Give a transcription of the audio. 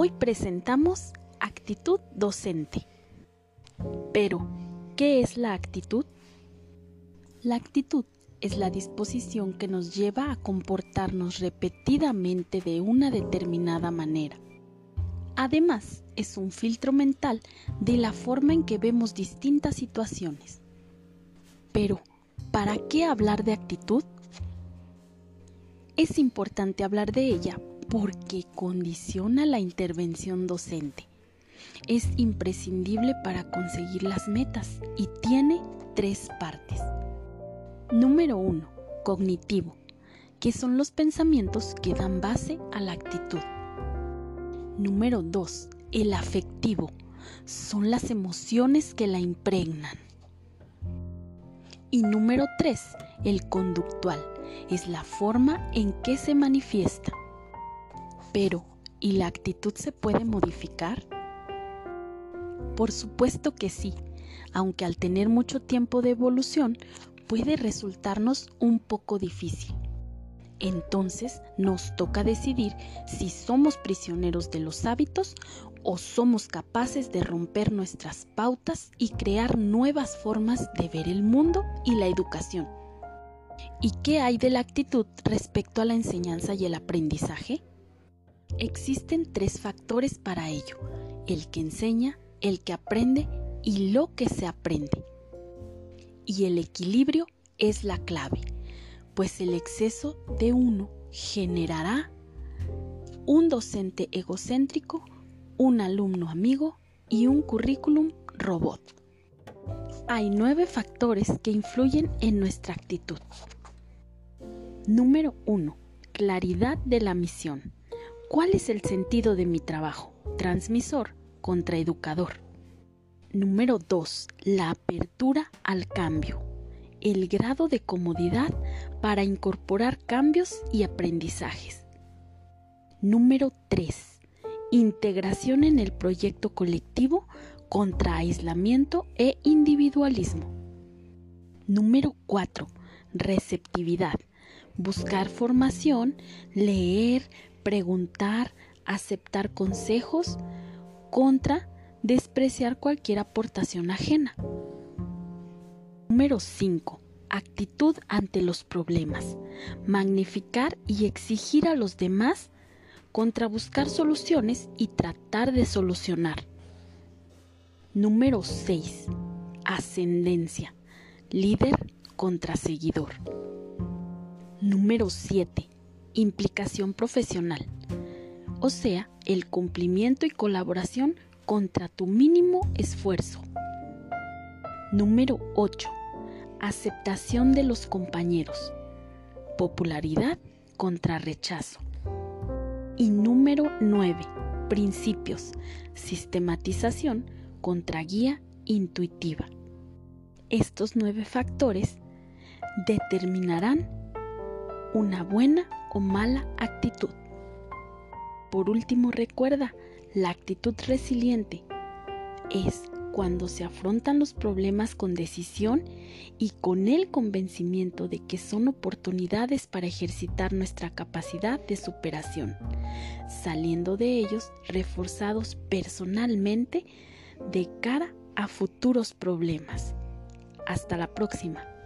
Hoy presentamos actitud docente. Pero, ¿qué es la actitud? La actitud es la disposición que nos lleva a comportarnos repetidamente de una determinada manera. Además, es un filtro mental de la forma en que vemos distintas situaciones. Pero, ¿para qué hablar de actitud? Es importante hablar de ella porque condiciona la intervención docente. Es imprescindible para conseguir las metas y tiene tres partes. Número 1. Cognitivo, que son los pensamientos que dan base a la actitud. Número 2. El afectivo, son las emociones que la impregnan. Y número 3. El conductual, es la forma en que se manifiesta. Pero, ¿y la actitud se puede modificar? Por supuesto que sí, aunque al tener mucho tiempo de evolución puede resultarnos un poco difícil. Entonces nos toca decidir si somos prisioneros de los hábitos o somos capaces de romper nuestras pautas y crear nuevas formas de ver el mundo y la educación. ¿Y qué hay de la actitud respecto a la enseñanza y el aprendizaje? Existen tres factores para ello, el que enseña, el que aprende y lo que se aprende y el equilibrio es la clave, pues el exceso de uno generará un docente egocéntrico, un alumno amigo y un currículum robot. Hay nueve factores que influyen en nuestra actitud. Número 1. Claridad de la misión. ¿Cuál es el sentido de mi trabajo? Transmisor contra educador. Número 2. La apertura al cambio. El grado de comodidad para incorporar cambios y aprendizajes. Número 3. Integración en el proyecto colectivo contra aislamiento e individualismo. Número 4. Receptividad. Buscar formación, leer, preguntar, aceptar consejos contra despreciar cualquier aportación ajena. Número 5. Actitud ante los problemas. Magnificar y exigir a los demás contra buscar soluciones y tratar de solucionar. Número 6. Ascendencia. Líder contra seguidor. Número 7. Implicación profesional. O sea, el cumplimiento y colaboración contra tu mínimo esfuerzo. Número 8. Aceptación de los compañeros. Popularidad contra rechazo. Y número 9. Principios. Sistematización contra guía intuitiva. Estos nueve factores determinarán una buena o mala actitud. Por último, recuerda, la actitud resiliente es cuando se afrontan los problemas con decisión y con el convencimiento de que son oportunidades para ejercitar nuestra capacidad de superación, saliendo de ellos reforzados personalmente de cara a futuros problemas. Hasta la próxima.